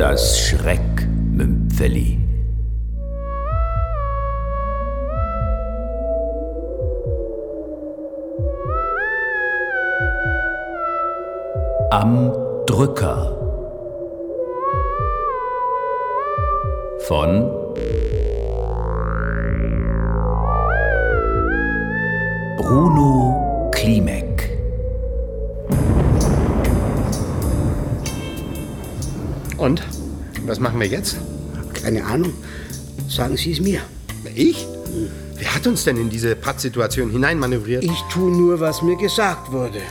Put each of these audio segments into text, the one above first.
Das Schreckmümpfeli. Am Drücker von Bruno Klimek. Und? Was machen wir jetzt? Keine Ahnung. Sagen Sie es mir. Ich? Wer hat uns denn in diese Pattsituation hineinmanövriert? Ich tue nur, was mir gesagt wurde.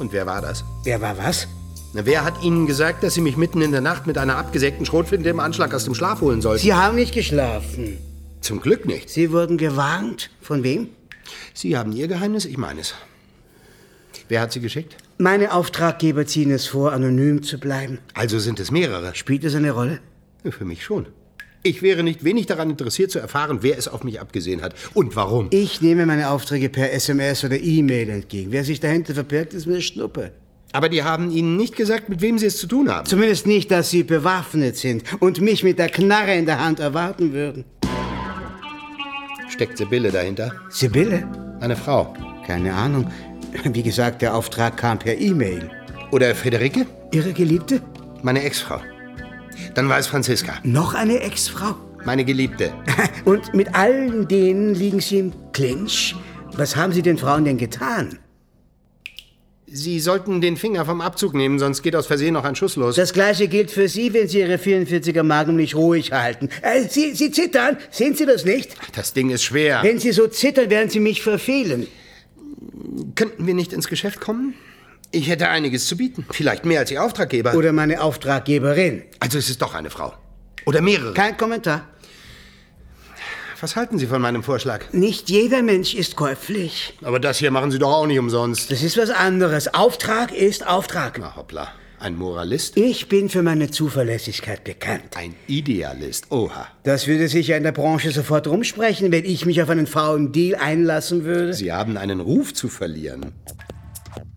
Und wer war das? Wer war was? Na, wer hat Ihnen gesagt, dass Sie mich mitten in der Nacht mit einer abgesägten Schrotflinte im Anschlag aus dem Schlaf holen sollten? Sie haben nicht geschlafen. Zum Glück nicht. Sie wurden gewarnt. Von wem? Sie haben Ihr Geheimnis, ich meines. Wer hat Sie geschickt? Meine Auftraggeber ziehen es vor, anonym zu bleiben. Also sind es mehrere. Spielt es eine Rolle? Ja, Für mich schon. Ich wäre nicht wenig daran interessiert zu erfahren, wer es auf mich abgesehen hat und warum. Ich nehme meine Aufträge per SMS oder E-Mail entgegen. Wer sich dahinter verbirgt, ist mir Schnuppe. Aber die haben Ihnen nicht gesagt, mit wem Sie es zu tun haben. Zumindest nicht, dass sie bewaffnet sind und mich mit der Knarre in der Hand erwarten würden. Steckt Sibylle dahinter? Sibylle? Eine Frau. Keine Ahnung. Wie gesagt, der Auftrag kam per E-Mail. Oder Friederike? Ihre Geliebte? Meine Ex-Frau. Dann war es Franziska. Noch eine Ex-Frau? Meine Geliebte. Und mit allen denen liegen Sie im Clinch? Was haben Sie den Frauen denn getan? Sie sollten den Finger vom Abzug nehmen, sonst geht aus Versehen noch ein Schuss los. Das gleiche gilt für Sie, wenn Sie Ihre 44er Magnum nicht ruhig halten. Äh, Sie, Sie zittern, sehen Sie das nicht? Das Ding ist schwer. Wenn Sie so zittern, werden Sie mich verfehlen. Könnten wir nicht ins Geschäft kommen? Ich hätte einiges zu bieten. Vielleicht mehr als Ihr Auftraggeber. Oder meine Auftraggeberin. Also es ist doch eine Frau. Oder mehrere. Kein Kommentar. Was halten Sie von meinem Vorschlag? Nicht jeder Mensch ist käuflich. Aber das hier machen Sie doch auch nicht umsonst. Das ist was anderes. Auftrag ist Auftrag. Na hoppla. Ein Moralist? Ich bin für meine Zuverlässigkeit bekannt. Ein Idealist. Oha. Das würde sich ja in der Branche sofort rumsprechen, wenn ich mich auf einen faulen Deal einlassen würde. Sie haben einen Ruf zu verlieren.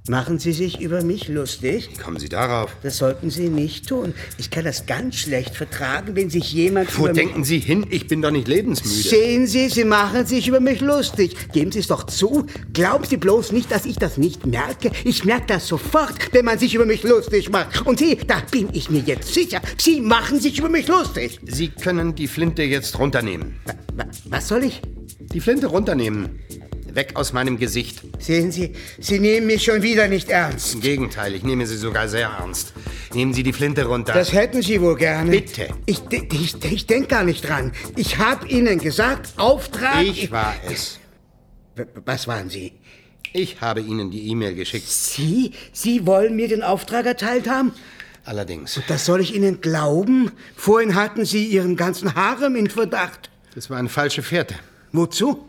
Machen Sie sich über mich lustig? Wie kommen Sie darauf? Das sollten Sie nicht tun. Ich kann das ganz schlecht vertragen, wenn sich jemand Wo denken Sie hin? Ich bin doch nicht lebensmüde. Sehen Sie, Sie machen sich über mich lustig. Geben Sie es doch zu. Glauben Sie bloß nicht, dass ich das nicht merke. Ich merke das sofort, wenn man sich über mich lustig macht. Und Sie, da bin ich mir jetzt sicher, Sie machen sich über mich lustig. Sie können die Flinte jetzt runternehmen. Wa- Was soll ich? Die Flinte runternehmen. Weg aus meinem Gesicht. Sehen Sie, Sie nehmen mich schon wieder nicht ernst. Im Gegenteil, ich nehme Sie sogar sehr ernst. Nehmen Sie die Flinte runter. Das hätten Sie wohl gerne. Bitte. Ich, ich, ich denke gar nicht dran. Ich habe Ihnen gesagt, Auftrag... ich war es. Was waren Sie? Ich habe Ihnen die E-Mail geschickt. Sie? Sie wollen mir den Auftrag erteilt haben? Allerdings, Das soll ich Ihnen glauben? Vorhin hatten Sie Ihren ganzen Harem in Verdacht. das war eine falsche Fährte. Wozu?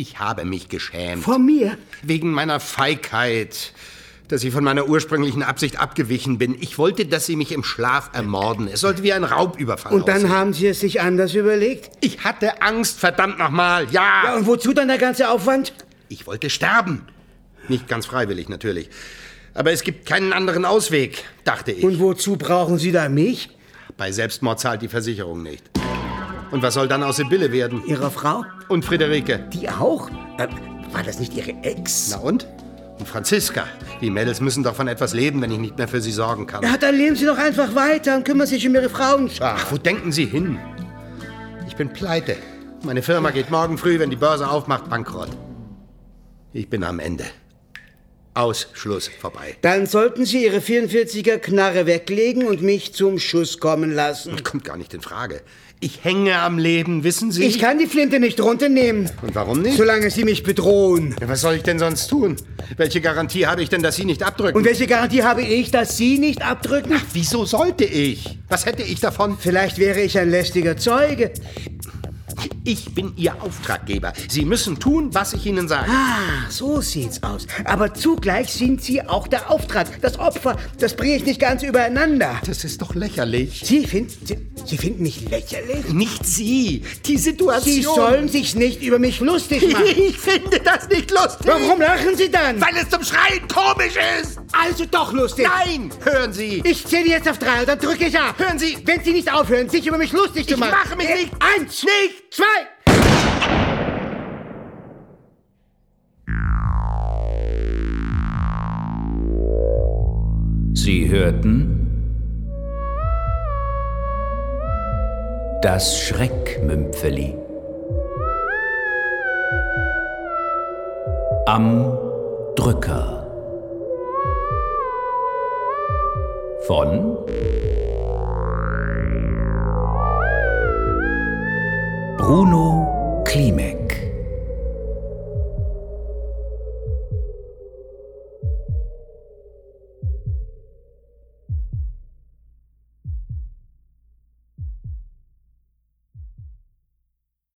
Ich habe mich geschämt. Vor mir? Wegen meiner Feigheit, dass ich von meiner ursprünglichen Absicht abgewichen bin. Ich wollte, dass Sie mich im Schlaf ermorden. Es sollte wie ein Raubüberfall Und dann aussehen. haben Sie es sich anders überlegt? Ich hatte Angst, verdammt nochmal. Ja. Ja, und wozu dann der ganze Aufwand? Ich wollte sterben. Nicht ganz freiwillig, natürlich. Aber es gibt keinen anderen Ausweg, dachte ich. Und wozu brauchen Sie da mich? Bei Selbstmord zahlt die Versicherung nicht. Und was soll dann aus Sibylle werden? Ihrer Frau? Und Friederike? Die auch? Äh, war das nicht Ihre Ex? Na und? Und Franziska? Die Mädels müssen doch von etwas leben, wenn ich nicht mehr für sie sorgen kann. Ja, dann leben Sie doch einfach weiter und kümmern sich um Ihre Frauenschar. Ach, wo denken Sie hin? Ich bin pleite. Meine Firma geht morgen früh, wenn die Börse aufmacht, bankrott. Ich bin am Ende. Aus, Schluss, vorbei. Dann sollten Sie Ihre 44er Knarre weglegen und mich zum Schuss kommen lassen. Kommt gar nicht in Frage. Ich hänge am Leben, wissen Sie? Ich kann die Flinte nicht runternehmen, Und warum nicht? solange Sie mich bedrohen. Ja, was soll ich denn sonst tun? Welche Garantie habe ich denn, dass Sie nicht abdrücken? Und welche Garantie habe ich, dass Sie nicht abdrücken? Wieso sollte ich? Was hätte ich davon? Vielleicht wäre ich ein lästiger Zeuge. Ich bin Ihr Auftraggeber. Sie müssen tun, was ich Ihnen sage. Ah, so sieht's aus. Aber zugleich sind Sie auch der Auftrag, das Opfer. Das bringe ich nicht ganz übereinander. Das ist doch lächerlich. Sie finden, Sie, Sie finden mich lächerlich? Nicht Sie, die Situation. Sie sollen sich nicht über mich lustig machen. Ich finde das nicht lustig. Warum lachen Sie dann? Weil es zum Schreien komisch ist. Also doch lustig. Nein! Hören Sie! Ich zähle jetzt auf drei und dann drücke ich ab. Hören Sie! Wenn Sie nicht aufhören, sich über mich lustig zu Ich machen. mache mich Äh, nicht- Eins, nicht, zwei. Sie hörten das Schreckmümpfeli. Am Drücker. Von Bruno Klimek.